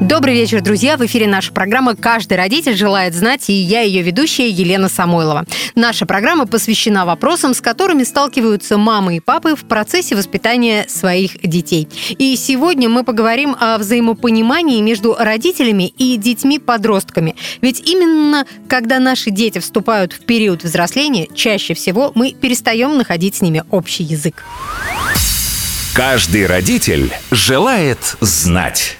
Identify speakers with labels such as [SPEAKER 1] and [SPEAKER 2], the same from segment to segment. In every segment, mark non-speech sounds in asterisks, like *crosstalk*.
[SPEAKER 1] Добрый вечер, друзья! В эфире наша программа «Каждый родитель желает знать» и я ее ведущая Елена Самойлова. Наша программа посвящена вопросам, с которыми сталкиваются мамы и папы в процессе воспитания своих детей. И сегодня мы поговорим о взаимопонимании между родителями и детьми-подростками. Ведь именно когда наши дети вступают в период взросления, чаще всего мы перестаем находить с ними общий язык.
[SPEAKER 2] Каждый родитель желает знать.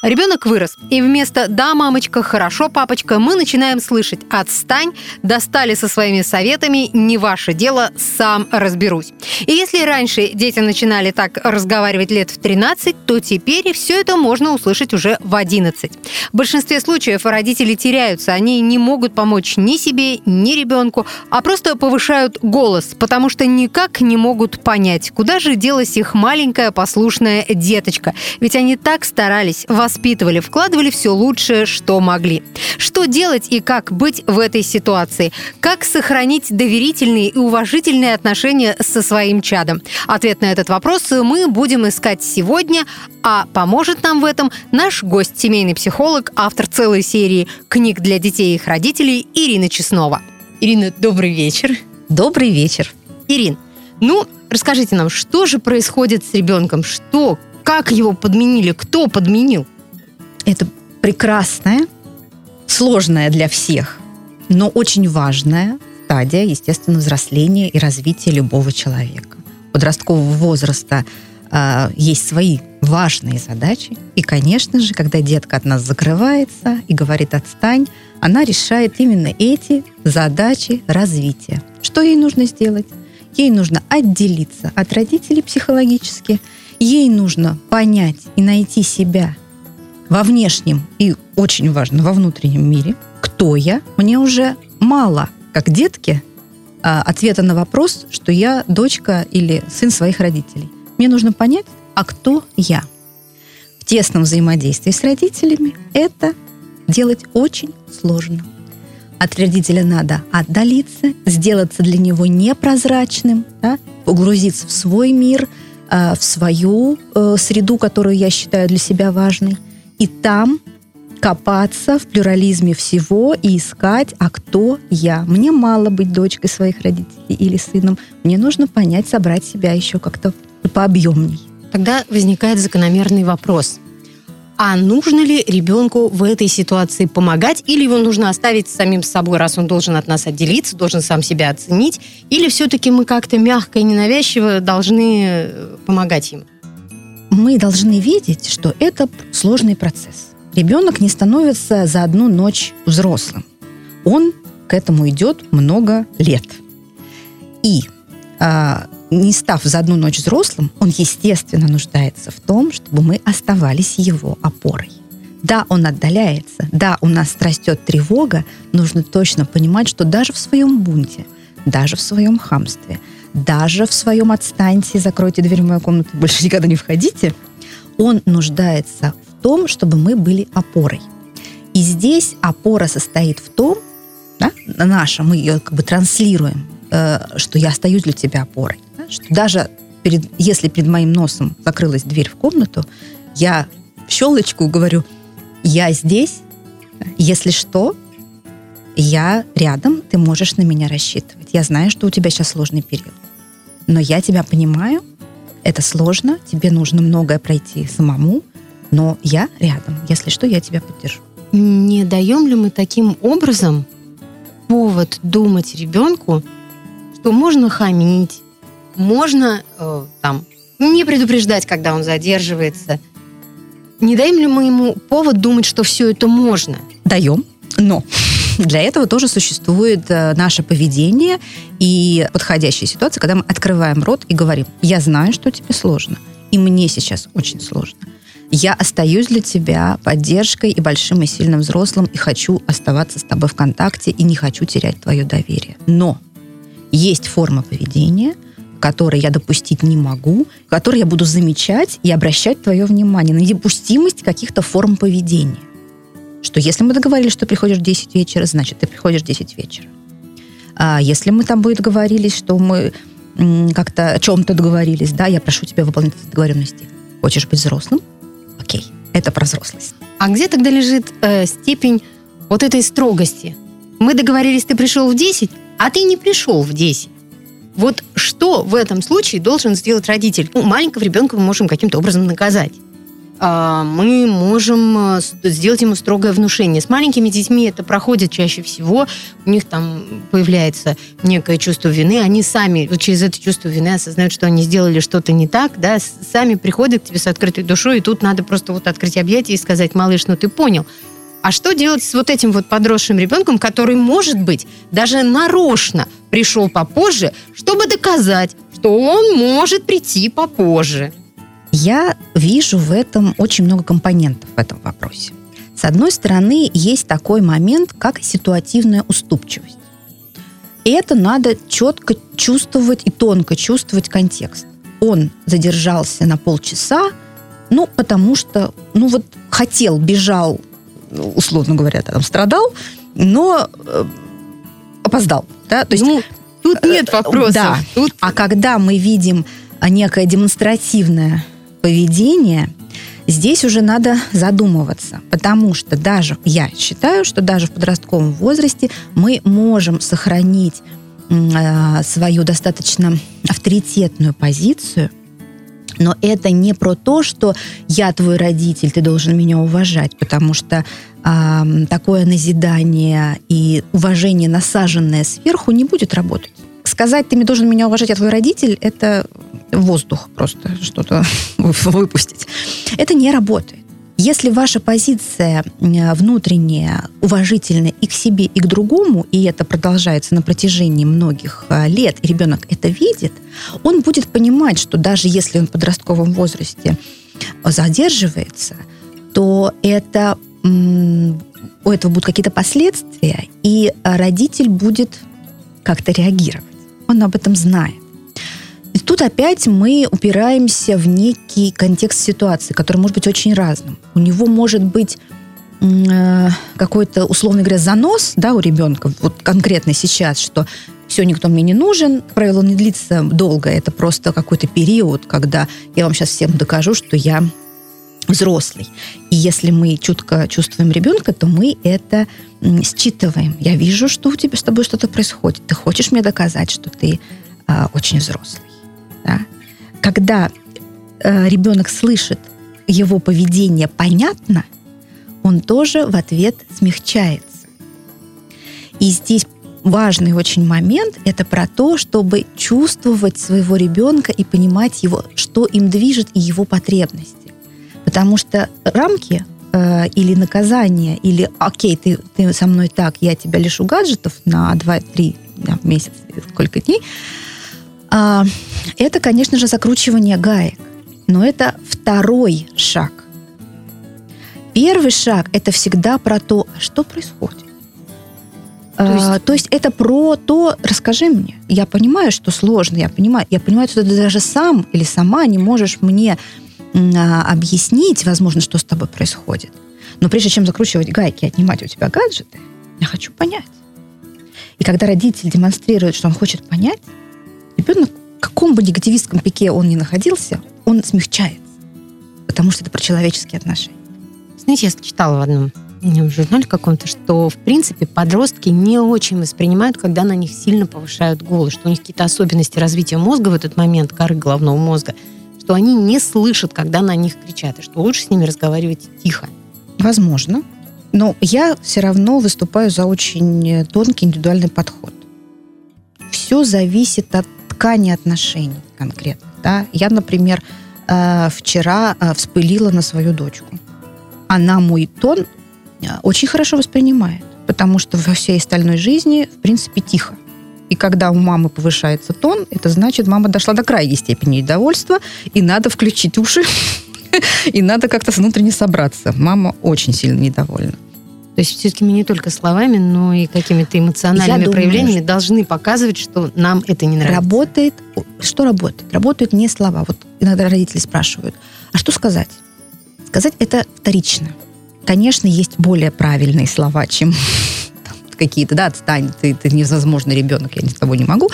[SPEAKER 1] Ребенок вырос, и вместо «да, мамочка», «хорошо, папочка» мы начинаем слышать «отстань», «достали со своими советами», «не ваше дело, сам разберусь». И если раньше дети начинали так разговаривать лет в 13, то теперь все это можно услышать уже в 11. В большинстве случаев родители теряются, они не могут помочь ни себе, ни ребенку, а просто повышают голос, потому что никак не могут понять, куда же делась их маленькая послушная деточка. Ведь они так старались, воспитывали, вкладывали все лучшее, что могли. Что делать и как быть в этой ситуации? Как сохранить доверительные и уважительные отношения со своим чадом? Ответ на этот вопрос мы будем искать сегодня, а поможет нам в этом наш гость, семейный психолог, автор целой серии книг для детей и их родителей Ирина Чеснова. Ирина, добрый вечер.
[SPEAKER 3] Добрый вечер.
[SPEAKER 1] Ирин, ну, расскажите нам, что же происходит с ребенком? Что, как его подменили? Кто подменил?
[SPEAKER 3] Это прекрасная, сложная для всех, но очень важная стадия, естественно, взросления и развития любого человека. Подросткового возраста э, есть свои важные задачи. И, конечно же, когда детка от нас закрывается и говорит «отстань», она решает именно эти задачи развития. Что ей нужно сделать? Ей нужно отделиться от родителей психологически, ей нужно понять и найти себя – во внешнем и очень важно во внутреннем мире, кто я, мне уже мало, как детки, а, ответа на вопрос, что я дочка или сын своих родителей. Мне нужно понять, а кто я. В тесном взаимодействии с родителями это делать очень сложно. От родителя надо отдалиться, сделаться для него непрозрачным, да, погрузиться в свой мир, а, в свою э, среду, которую я считаю для себя важной, и там копаться в плюрализме всего и искать, а кто я. Мне мало быть дочкой своих родителей или сыном. Мне нужно понять, собрать себя еще как-то пообъемней.
[SPEAKER 1] Тогда возникает закономерный вопрос. А нужно ли ребенку в этой ситуации помогать, или его нужно оставить самим собой, раз он должен от нас отделиться, должен сам себя оценить, или все-таки мы как-то мягко и ненавязчиво должны э, помогать ему?
[SPEAKER 3] Мы должны видеть, что это сложный процесс. Ребенок не становится за одну ночь взрослым. Он к этому идет много лет. И а, не став за одну ночь взрослым, он, естественно, нуждается в том, чтобы мы оставались его опорой. Да, он отдаляется, да, у нас растет тревога, нужно точно понимать, что даже в своем бунте, даже в своем хамстве – даже в своем отстаньте, закройте дверь в мою комнату, больше никогда не входите, он нуждается в том, чтобы мы были опорой. И здесь опора состоит в том, да, наша, мы ее как бы транслируем, э, что я остаюсь для тебя опорой. Да, что даже перед, если перед моим носом закрылась дверь в комнату, я в щелочку говорю, я здесь, если что, я рядом, ты можешь на меня рассчитывать. Я знаю, что у тебя сейчас сложный период. Но я тебя понимаю, это сложно, тебе нужно многое пройти самому, но я рядом. Если что, я тебя поддержу.
[SPEAKER 1] Не даем ли мы таким образом повод думать ребенку, что можно хамить, можно э, там не предупреждать, когда он задерживается. Не даем ли мы ему повод думать, что все это можно?
[SPEAKER 3] Даем, но для этого тоже существует э, наше поведение и подходящая ситуация, когда мы открываем рот и говорим, я знаю, что тебе сложно, и мне сейчас очень сложно. Я остаюсь для тебя поддержкой и большим и сильным взрослым, и хочу оставаться с тобой в контакте, и не хочу терять твое доверие. Но есть форма поведения, которой я допустить не могу, которой я буду замечать и обращать твое внимание на недопустимость каких-то форм поведения. Что если мы договорились, что приходишь в 10 вечера, значит, ты приходишь в 10 вечера. А если мы там будет договорились, что мы как-то о чем-то договорились, да, я прошу тебя выполнить эти договоренности. Хочешь быть взрослым? Окей, это про взрослость.
[SPEAKER 1] А где тогда лежит э, степень вот этой строгости? Мы договорились, ты пришел в 10, а ты не пришел в 10. Вот что в этом случае должен сделать родитель? Ну, маленького ребенка мы можем каким-то образом наказать. А, мы можем э, сделать ему строгое внушение. С маленькими детьми это проходит чаще всего. У них там появляется некое чувство вины. Они сами через это чувство вины осознают, что они сделали что-то не так, да, сами приходят к тебе с открытой душой, и тут надо просто вот открыть объятия и сказать, малыш, ну ты понял. А что делать с вот этим вот подросшим ребенком, который, может быть, даже нарочно пришел попозже, чтобы доказать, что он может прийти попозже?
[SPEAKER 3] Я вижу в этом очень много компонентов в этом вопросе. С одной стороны, есть такой момент, как ситуативная уступчивость. И это надо четко чувствовать и тонко чувствовать контекст. Он задержался на полчаса, ну, потому что, ну, вот хотел, бежал, условно говоря, там страдал, но э, опоздал, да,
[SPEAKER 1] то есть... Ну, тут нет э, вопросов.
[SPEAKER 3] Да,
[SPEAKER 1] тут...
[SPEAKER 3] а когда мы видим некое демонстративное поведение, здесь уже надо задумываться, потому что даже, я считаю, что даже в подростковом возрасте мы можем сохранить э, свою достаточно авторитетную позицию, но это не про то, что я твой родитель, ты должен меня уважать, потому что э, такое назидание и уважение, насаженное сверху, не будет работать. Сказать, ты мне должен меня уважать, я твой родитель, это воздух просто что-то *laughs* выпустить. Это не работает. Если ваша позиция внутренняя, уважительная и к себе, и к другому, и это продолжается на протяжении многих а, лет, и ребенок это видит, он будет понимать, что даже если он в подростковом возрасте задерживается, то это у этого будут какие-то последствия, и родитель будет как-то реагировать. Он об этом знает. И тут опять мы упираемся в некий контекст ситуации, который может быть очень разным. У него может быть э, какой-то, условно говоря, занос да, у ребенка, вот конкретно сейчас, что все, никто мне не нужен. Как правило, не длится долго. Это просто какой-то период, когда я вам сейчас всем докажу, что я взрослый. И если мы чутко чувствуем ребенка, то мы это считываем. Я вижу, что у тебя с тобой что-то происходит. Ты хочешь мне доказать, что ты э, очень взрослый. Да? Когда э, ребенок слышит его поведение понятно, он тоже в ответ смягчается. И здесь важный очень момент – это про то, чтобы чувствовать своего ребенка и понимать его, что им движет и его потребности. Потому что рамки э, или наказание, или «Окей, ты, ты со мной так, я тебя лишу гаджетов на 2-3 да, месяц, сколько дней», а, это, конечно же, закручивание гаек. Но это второй шаг. Первый шаг – это всегда про то, что происходит. То есть... А, то есть это про то, расскажи мне. Я понимаю, что сложно, я понимаю, я понимаю, что ты даже сам или сама не можешь мне а, объяснить, возможно, что с тобой происходит. Но прежде чем закручивать гайки и отнимать у тебя гаджеты, я хочу понять. И когда родитель демонстрирует, что он хочет понять, ребенок, в каком бы негативистском пике он ни находился, он смягчается. Потому что это про человеческие отношения.
[SPEAKER 1] Знаете, я читала в одном в журнале каком-то, что, в принципе, подростки не очень воспринимают, когда на них сильно повышают голос, что у них какие-то особенности развития мозга в этот момент, коры головного мозга, что они не слышат, когда на них кричат, и что лучше с ними разговаривать тихо.
[SPEAKER 3] Возможно. Но я все равно выступаю за очень тонкий индивидуальный подход. Все зависит от ткани отношений конкретно. Да? Я, например, э, вчера э, вспылила на свою дочку. Она мой тон э, очень хорошо воспринимает, потому что во всей остальной жизни, в принципе, тихо. И когда у мамы повышается тон, это значит, мама дошла до крайней степени недовольства, и надо включить уши, *laughs* и надо как-то внутренне собраться. Мама очень сильно недовольна.
[SPEAKER 1] То есть все-таки мы не только словами, но и какими-то эмоциональными Я проявлениями думаю, должны показывать, что нам это не нравится.
[SPEAKER 3] Работает, что работает? Работают не слова. Вот иногда родители спрашивают, а что сказать? Сказать это вторично. конечно, есть более правильные слова, чем *laughs* какие-то, да, отстань, ты, ты невозможный ребенок, я с тобой не могу,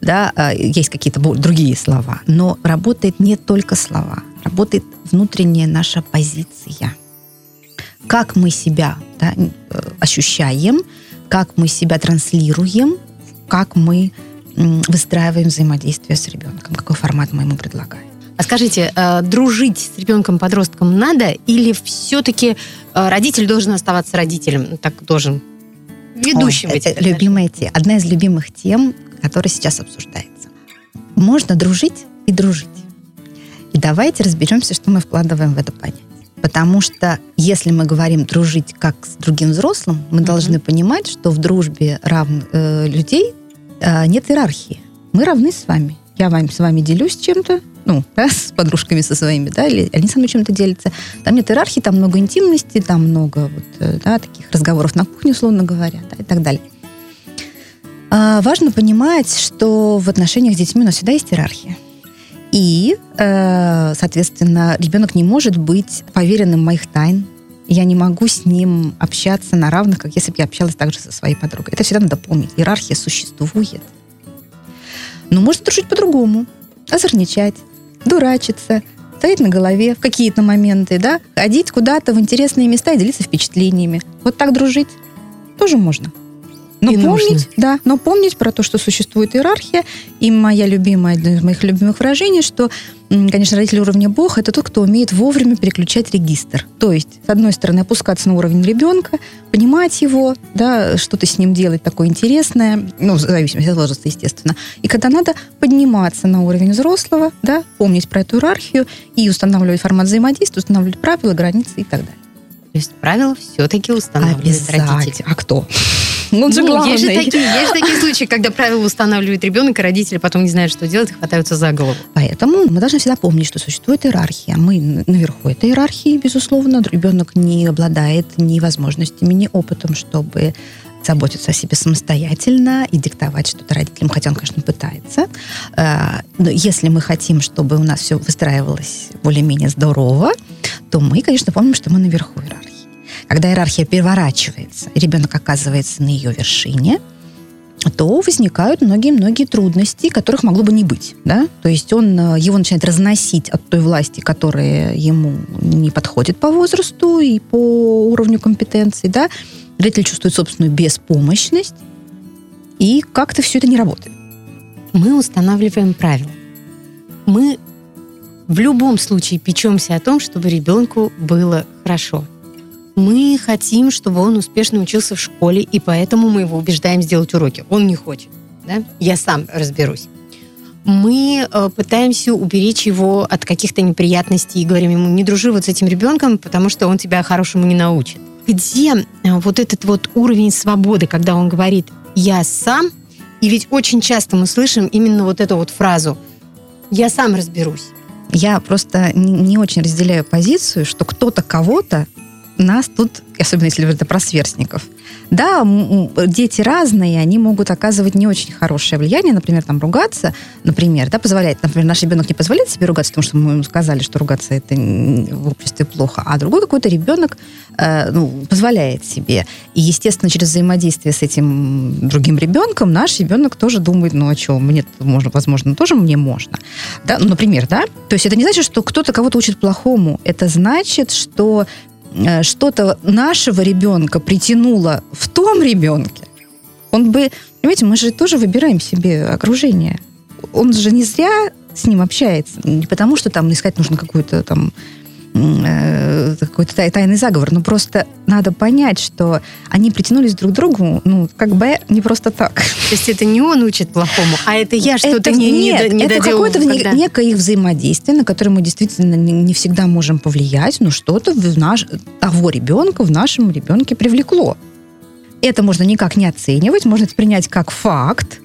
[SPEAKER 3] да, а, есть какие-то другие слова. Но работает не только слова, работает внутренняя наша позиция. Как мы себя да, э, ощущаем, как мы себя транслируем, как мы выстраиваем взаимодействие с ребенком, какой формат мы ему предлагаем.
[SPEAKER 1] А скажите, э, дружить с ребенком-подростком надо или все-таки э, родитель должен оставаться родителем? Так должен ведущим
[SPEAKER 3] О. Это любимая тема. Одна из любимых тем, которая сейчас обсуждается. Можно дружить и дружить. И давайте разберемся, что мы вкладываем в это понятие. Потому что если мы говорим дружить как с другим взрослым, мы mm-hmm. должны понимать, что в дружбе равных э, людей э, нет иерархии. Мы равны с вами. Я вам, с вами делюсь чем-то, ну, да, с подружками со своими, да, или они со мной чем-то делятся. Там нет иерархии, там много интимности, там много вот, э, да, таких разговоров на кухне, условно говоря, да, и так далее. А, важно понимать, что в отношениях с детьми у нас всегда есть иерархия. И, э, соответственно, ребенок не может быть поверенным моих тайн. Я не могу с ним общаться на равных, как если бы я общалась также со своей подругой. Это всегда надо помнить. Иерархия существует. Но можно дружить по-другому. Озорничать, дурачиться, стоять на голове в какие-то моменты, да, ходить куда-то в интересные места и делиться впечатлениями. Вот так дружить тоже можно. Но
[SPEAKER 1] и
[SPEAKER 3] помнить,
[SPEAKER 1] нужно.
[SPEAKER 3] да, но помнить про то, что существует иерархия. И моя любимая, одно из моих любимых выражений, что, конечно, родитель уровня Бог – это тот, кто умеет вовремя переключать регистр. То есть, с одной стороны, опускаться на уровень ребенка, понимать его, да, что-то с ним делать такое интересное, ну, в зависимости от возраста, естественно. И когда надо подниматься на уровень взрослого, да, помнить про эту иерархию и устанавливать формат взаимодействия, устанавливать правила, границы и так далее.
[SPEAKER 1] То есть правила все-таки устанавливает родитель.
[SPEAKER 3] А кто? Ну, он же
[SPEAKER 1] Ну,
[SPEAKER 3] главный.
[SPEAKER 1] есть же такие, есть же такие случаи, когда правила устанавливает ребенок, и родители потом не знают, что делать, и хватаются за голову.
[SPEAKER 3] Поэтому мы должны всегда помнить, что существует иерархия. Мы наверху этой иерархии, безусловно. Ребенок не обладает ни возможностями, ни опытом, чтобы заботиться о себе самостоятельно и диктовать что-то родителям, хотя он, конечно, пытается. Э, Но если мы хотим, чтобы у нас все выстраивалось более-менее здорово, то мы, конечно, помним, что мы наверху иерархии. Когда иерархия переворачивается, ребенок оказывается на ее вершине, то возникают многие-многие трудности, которых могло бы не быть. Да? То есть он, э, его начинает разносить от той власти, которая ему не подходит по возрасту и по уровню компетенции. Да? Родитель чувствует собственную беспомощность, и как-то все это не работает.
[SPEAKER 1] Мы устанавливаем правила. Мы в любом случае печемся о том, чтобы ребенку было хорошо. Мы хотим, чтобы он успешно учился в школе, и поэтому мы его убеждаем сделать уроки. Он не хочет. Да? Я сам разберусь. Мы э, пытаемся уберечь его от каких-то неприятностей и говорим ему, не дружи вот с этим ребенком, потому что он тебя хорошему не научит. Где э, вот этот вот уровень свободы, когда он говорит «я сам», и ведь очень часто мы слышим именно вот эту вот фразу «я сам разберусь».
[SPEAKER 3] Я просто не, не очень разделяю позицию, что кто-то кого-то нас тут, особенно если это про сверстников, да, дети разные, они могут оказывать не очень хорошее влияние, например, там ругаться, например, да, позволяет, например, наш ребенок не позволяет себе ругаться, потому что мы ему сказали, что ругаться это в обществе плохо, а другой какой-то ребенок э, ну, позволяет себе. И, естественно, через взаимодействие с этим другим ребенком наш ребенок тоже думает, ну а что, мне можно, возможно, тоже мне можно. Да? Ну, например, да? То есть это не значит, что кто-то кого-то учит плохому. Это значит, что что-то нашего ребенка притянуло в том ребенке, он бы, понимаете, мы же тоже выбираем себе окружение. Он же не зря с ним общается, не потому что там искать нужно какую-то там э, какой-то тай- тайный заговор, но просто надо понять, что они притянулись друг к другу, ну, как бы не просто так.
[SPEAKER 1] То есть это не он учит плохому, а это я что-то не, не,
[SPEAKER 3] нет,
[SPEAKER 1] не
[SPEAKER 3] это какое-то
[SPEAKER 1] когда-
[SPEAKER 3] некое их взаимодействие, на которое мы действительно не, не всегда можем повлиять, но что-то в наш, того ребенка в нашем ребенке привлекло. Это можно никак не оценивать, можно это принять как факт.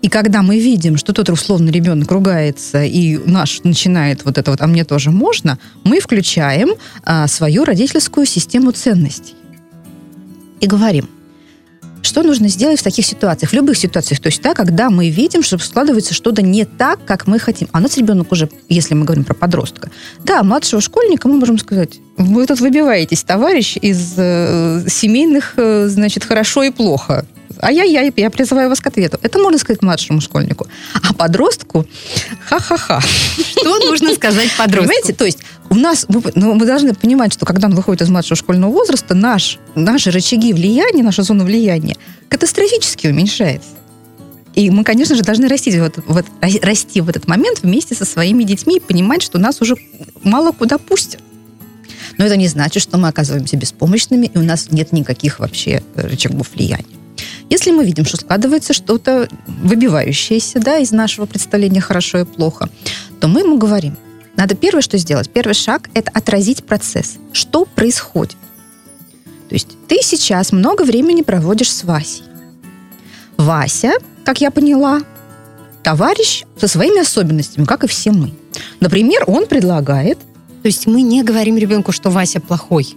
[SPEAKER 3] И когда мы видим, что тот условный ребенок ругается, и наш начинает вот это вот, а мне тоже можно, мы включаем а, свою родительскую систему ценностей. И говорим, Что нужно сделать в таких ситуациях? В любых ситуациях. То есть, да, когда мы видим, что складывается что-то не так, как мы хотим. А у нас ребенок уже, если мы говорим про подростка, да, младшего школьника мы можем сказать, вы тут выбиваетесь, товарищ, из э, семейных, э, значит, хорошо и плохо. Ай-яй-яй, я призываю вас к ответу. Это можно сказать младшему школьнику. А подростку ха-ха-ха.
[SPEAKER 1] Что нужно сказать подростку?
[SPEAKER 3] Понимаете, то есть у нас, ну, мы должны понимать, что когда он выходит из младшего школьного возраста, наш, наши рычаги влияния, наша зона влияния катастрофически уменьшается. И мы, конечно же, должны расти в, этот, в, этот, расти в этот момент вместе со своими детьми и понимать, что нас уже мало куда пустят. Но это не значит, что мы оказываемся беспомощными, и у нас нет никаких вообще рычагов влияния. Если мы видим, что складывается что-то выбивающееся да, из нашего представления хорошо и плохо, то мы ему говорим, надо первое, что сделать, первый шаг – это отразить процесс. Что происходит? То есть ты сейчас много времени проводишь с Васей. Вася, как я поняла, товарищ со своими особенностями, как и все мы. Например, он предлагает...
[SPEAKER 1] То есть мы не говорим ребенку, что Вася плохой.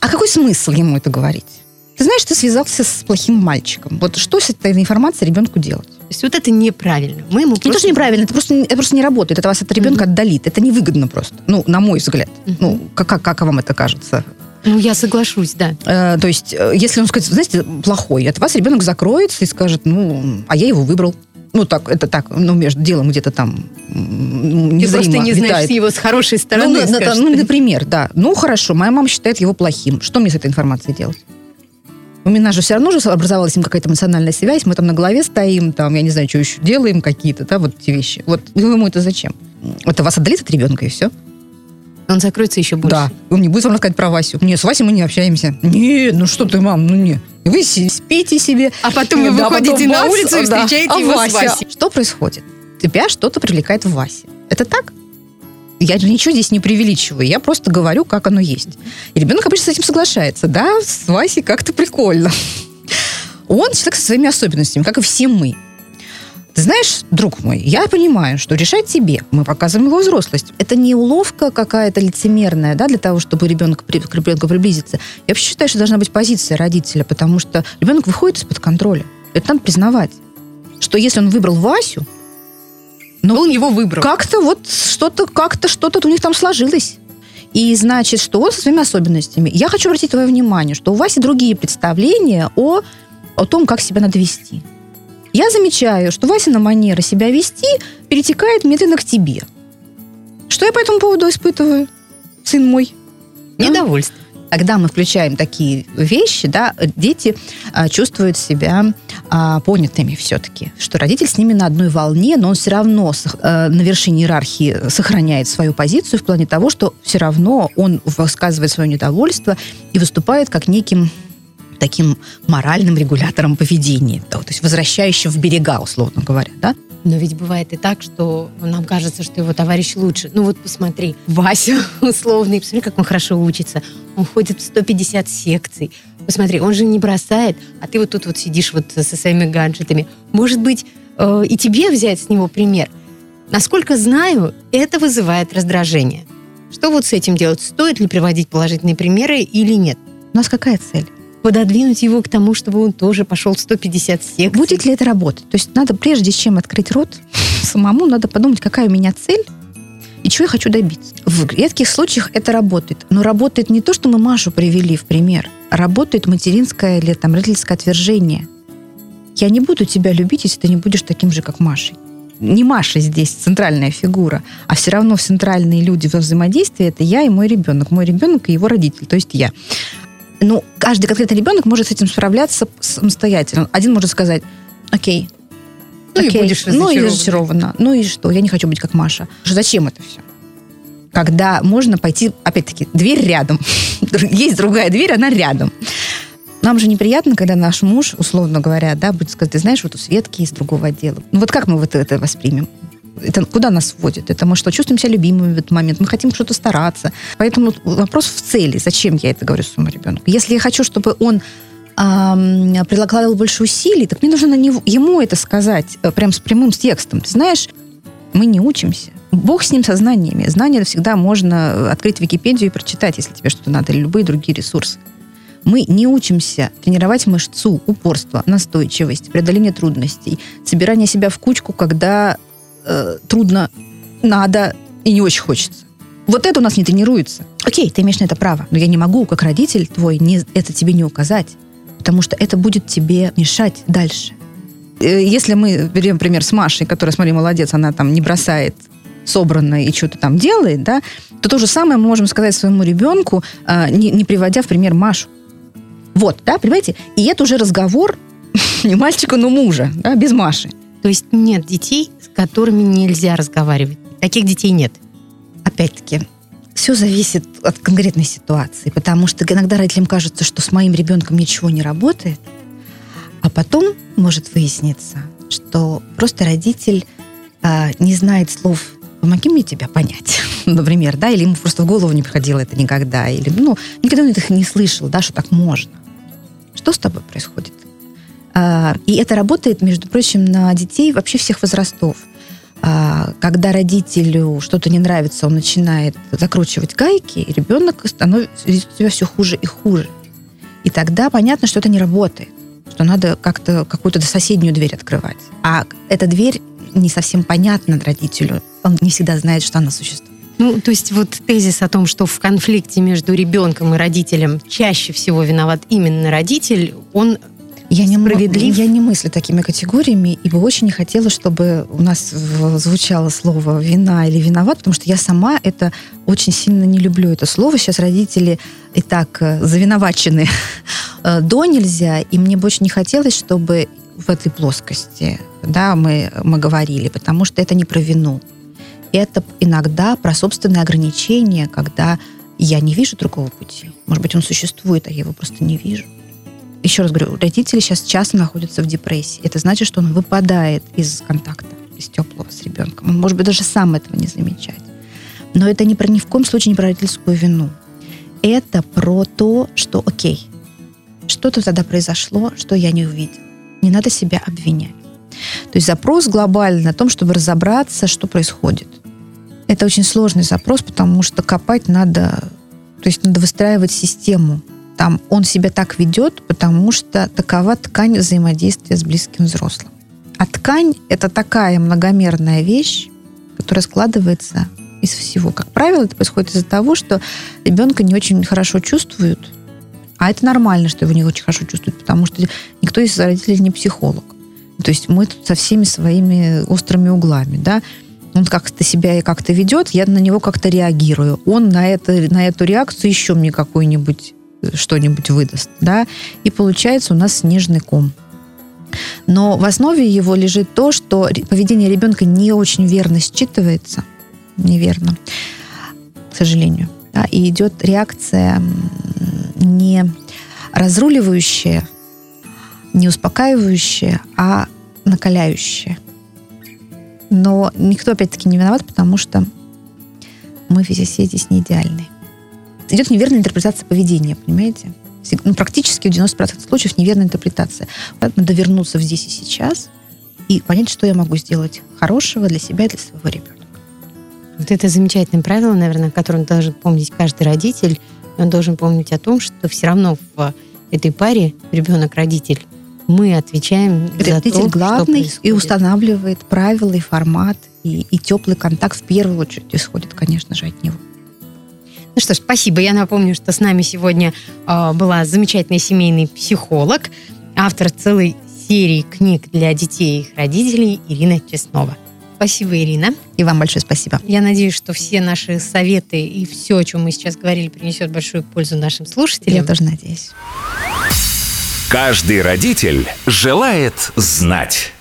[SPEAKER 3] А какой смысл ему это говорить? Ты знаешь, ты связался с плохим мальчиком. Вот что с этой информацией ребенку делать?
[SPEAKER 1] То есть вот это неправильно. Мы ему
[SPEAKER 3] просто... Не то, что неправильно, это просто, это просто не работает. Это вас от ребенка mm-hmm. отдалит. Это невыгодно просто. Ну, на мой взгляд. Mm-hmm. Ну, как, как, как вам это кажется?
[SPEAKER 1] Ну, я соглашусь, да.
[SPEAKER 3] Э, то есть, э, если он скажет, знаете, плохой, от вас ребенок закроется и скажет, ну, а я его выбрал. Ну, так, это так, ну, между делом где-то там
[SPEAKER 1] не Ты просто не витает. знаешь его с хорошей стороны.
[SPEAKER 3] Ну, скажешь, ну, например, да. Ну, хорошо, моя мама считает его плохим. Что мне с этой информацией делать? У меня же все равно же образовалась с ним какая-то эмоциональная связь, мы там на голове стоим, там, я не знаю, что еще делаем какие-то, да, вот эти вещи. Вот ему это зачем? Это вас отдалит от ребенка, и все.
[SPEAKER 1] Он закроется еще больше.
[SPEAKER 3] Да. Он не будет вам рассказать про Васю. Нет, с Васей мы не общаемся. Не, ну что ты, мам, ну не. Вы спите себе.
[SPEAKER 1] А потом вы да, выходите потом на улицу и встречаете да. его а Вася? с Васей.
[SPEAKER 3] Что происходит? Тебя что-то привлекает в Васе. Это так? Я ничего здесь не преувеличиваю, я просто говорю, как оно есть. И ребенок обычно с этим соглашается. Да, с Васей как-то прикольно. Он человек со своими особенностями, как и все мы. Ты знаешь, друг мой, я понимаю, что решать тебе. Мы показываем его взрослость. Это не уловка какая-то лицемерная, да, для того, чтобы ребенок к ребенку приблизиться. Я вообще считаю, что должна быть позиция родителя, потому что ребенок выходит из-под контроля. Это надо признавать. Что если он выбрал Васю,
[SPEAKER 1] ну, он его выбрал.
[SPEAKER 3] Как-то вот что-то, как-то что-то у них там сложилось. И значит, что он со своими особенностями. Я хочу обратить твое внимание, что у Васи другие представления о, о том, как себя надо вести. Я замечаю, что Васина манера себя вести перетекает медленно к тебе. Что я по этому поводу испытываю, сын мой?
[SPEAKER 1] Недовольство
[SPEAKER 3] когда мы включаем такие вещи, да, дети а, чувствуют себя а, понятыми все-таки, что родитель с ними на одной волне, но он все равно а, на вершине иерархии сохраняет свою позицию в плане того, что все равно он высказывает свое недовольство и выступает как неким таким моральным регулятором поведения, то, есть возвращающим в берега, условно говоря, да?
[SPEAKER 1] Но ведь бывает и так, что нам кажется, что его товарищ лучше. Ну вот посмотри, Вася *laughs* условный, посмотри, как он хорошо учится. Он ходит в 150 секций. Посмотри, он же не бросает, а ты вот тут вот сидишь вот со своими гаджетами. Может быть, э, и тебе взять с него пример. Насколько знаю, это вызывает раздражение. Что вот с этим делать? Стоит ли приводить положительные примеры или нет?
[SPEAKER 3] У нас какая цель?
[SPEAKER 1] Пододвинуть его к тому, чтобы он тоже пошел в 150 секций.
[SPEAKER 3] Будет ли это работать? То есть надо, прежде чем открыть рот, *laughs* самому надо подумать, какая у меня цель, и чего я хочу добиться. В редких случаях это работает. Но работает не то, что мы Машу привели в пример, а работает материнское или там родительское отвержение. Я не буду тебя любить, если ты не будешь таким же, как Машей. Не Маша здесь центральная фигура, а все равно центральные люди во взаимодействии это я и мой ребенок. Мой ребенок и его родитель, то есть я. Ну, каждый конкретный ребенок может с этим справляться самостоятельно. Один может сказать, окей,
[SPEAKER 1] ну окей, и будешь
[SPEAKER 3] ну и разочарована. Ну и что? Я не хочу быть как Маша. Зачем это все? Когда можно пойти, опять-таки, дверь рядом. *laughs* Есть другая дверь, она рядом. Нам же неприятно, когда наш муж, условно говоря, да, будет сказать, ты знаешь, вот у Светки из другого отдела. Ну вот как мы вот это воспримем? Это куда нас вводит? Это мы что, чувствуем себя любимыми в этот момент? Мы хотим что-то стараться. Поэтому вопрос в цели. Зачем я это говорю своему ребенку? Если я хочу, чтобы он э, больше усилий, так мне нужно на него, ему это сказать э, прям с прямым текстом. Ты знаешь, мы не учимся. Бог с ним со знаниями. Знания всегда можно открыть Википедию и прочитать, если тебе что-то надо, или любые другие ресурсы. мы не учимся тренировать мышцу, упорство, настойчивость, преодоление трудностей, собирание себя в кучку, когда э, трудно, надо и не очень хочется. Вот это у нас не тренируется. Окей, ты имеешь на это право, но я не могу, как родитель твой, не, это тебе не указать, потому что это будет тебе мешать дальше. Э, если мы берем пример с Машей, которая, смотри, молодец, она там не бросает собрано и что-то там делает, да, то то же самое мы можем сказать своему ребенку, а, не, не приводя в пример Машу. Вот, да, понимаете? И это уже разговор *laughs* не мальчика, но мужа, да, без Маши.
[SPEAKER 1] То есть нет детей, с которыми нельзя разговаривать. Таких детей нет.
[SPEAKER 3] Опять-таки, все зависит от конкретной ситуации, потому что иногда родителям кажется, что с моим ребенком ничего не работает, а потом может выясниться, что просто родитель э, не знает слов «помоги мне тебя понять», *laughs* например, да, или ему просто в голову не приходило это никогда, или, ну, никогда он их не слышал, да, что так можно. Что с тобой происходит? Э, и это работает, между прочим, на детей вообще всех возрастов – а, когда родителю что-то не нравится, он начинает закручивать гайки, и ребенок становится себя все хуже и хуже. И тогда понятно, что это не работает, что надо как-то какую-то соседнюю дверь открывать. А эта дверь не совсем понятна родителю. Он не всегда знает, что она существует.
[SPEAKER 1] Ну, то есть вот тезис о том, что в конфликте между ребенком и родителем чаще всего виноват именно родитель, он
[SPEAKER 3] я не, справедлив. Я не мыслю такими категориями, и бы очень не хотела, чтобы у нас звучало слово «вина» или «виноват», потому что я сама это очень сильно не люблю, это слово. Сейчас родители и так э, завиновачены *laughs* э, до нельзя, и мне бы очень не хотелось, чтобы в этой плоскости да, мы, мы говорили, потому что это не про вину. Это иногда про собственное ограничение, когда я не вижу другого пути. Может быть, он существует, а я его просто не вижу еще раз говорю, родители сейчас часто находятся в депрессии. Это значит, что он выпадает из контакта, из теплого с ребенком. Он, может быть, даже сам этого не замечает. Но это не про, ни в коем случае не про родительскую вину. Это про то, что, окей, что-то тогда произошло, что я не увидел. Не надо себя обвинять. То есть запрос глобальный на том, чтобы разобраться, что происходит. Это очень сложный запрос, потому что копать надо, то есть надо выстраивать систему там он себя так ведет, потому что такова ткань взаимодействия с близким взрослым. А ткань – это такая многомерная вещь, которая складывается из всего. Как правило, это происходит из-за того, что ребенка не очень хорошо чувствуют, а это нормально, что его не очень хорошо чувствуют, потому что никто из родителей не психолог. То есть мы тут со всеми своими острыми углами, да. Он как-то себя и как-то ведет, я на него как-то реагирую. Он на, это, на эту реакцию еще мне какой-нибудь что-нибудь выдаст, да, и получается у нас снежный ком. Но в основе его лежит то, что поведение ребенка не очень верно считывается, неверно, к сожалению, да, и идет реакция не разруливающая, не успокаивающая, а накаляющая. Но никто, опять-таки, не виноват, потому что мы все здесь не идеальны идет неверная интерпретация поведения, понимаете? Ну, практически в 90% случаев неверная интерпретация. Надо вернуться в здесь и сейчас и понять, что я могу сделать хорошего для себя и для своего ребенка.
[SPEAKER 1] Вот это замечательное правило, наверное, которое должен помнить каждый родитель. Он должен помнить о том, что все равно в этой паре ребенок-родитель мы отвечаем
[SPEAKER 3] Родитель
[SPEAKER 1] за то,
[SPEAKER 3] главный
[SPEAKER 1] что
[SPEAKER 3] и устанавливает правила и формат, и, и теплый контакт в первую очередь исходит, конечно же, от него.
[SPEAKER 1] Ну что ж, спасибо. Я напомню, что с нами сегодня э, была замечательный семейный психолог, автор целой серии книг для детей и их родителей Ирина Честнова. Спасибо, Ирина.
[SPEAKER 3] И вам большое спасибо.
[SPEAKER 1] Я надеюсь, что все наши советы и все, о чем мы сейчас говорили, принесет большую пользу нашим слушателям.
[SPEAKER 3] Я тоже надеюсь.
[SPEAKER 2] Каждый родитель желает знать.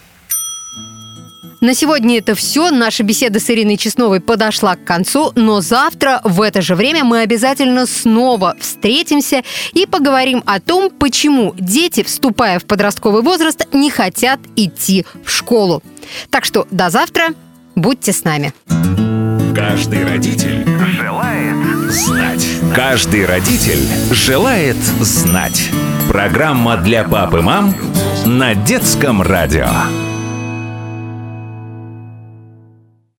[SPEAKER 1] На сегодня это все. Наша беседа с Ириной Чесновой подошла к концу, но завтра в это же время мы обязательно снова встретимся и поговорим о том, почему дети, вступая в подростковый возраст, не хотят идти в школу. Так что до завтра. Будьте с нами.
[SPEAKER 2] Каждый родитель желает знать. Каждый родитель желает знать. Программа для пап и мам на детском радио.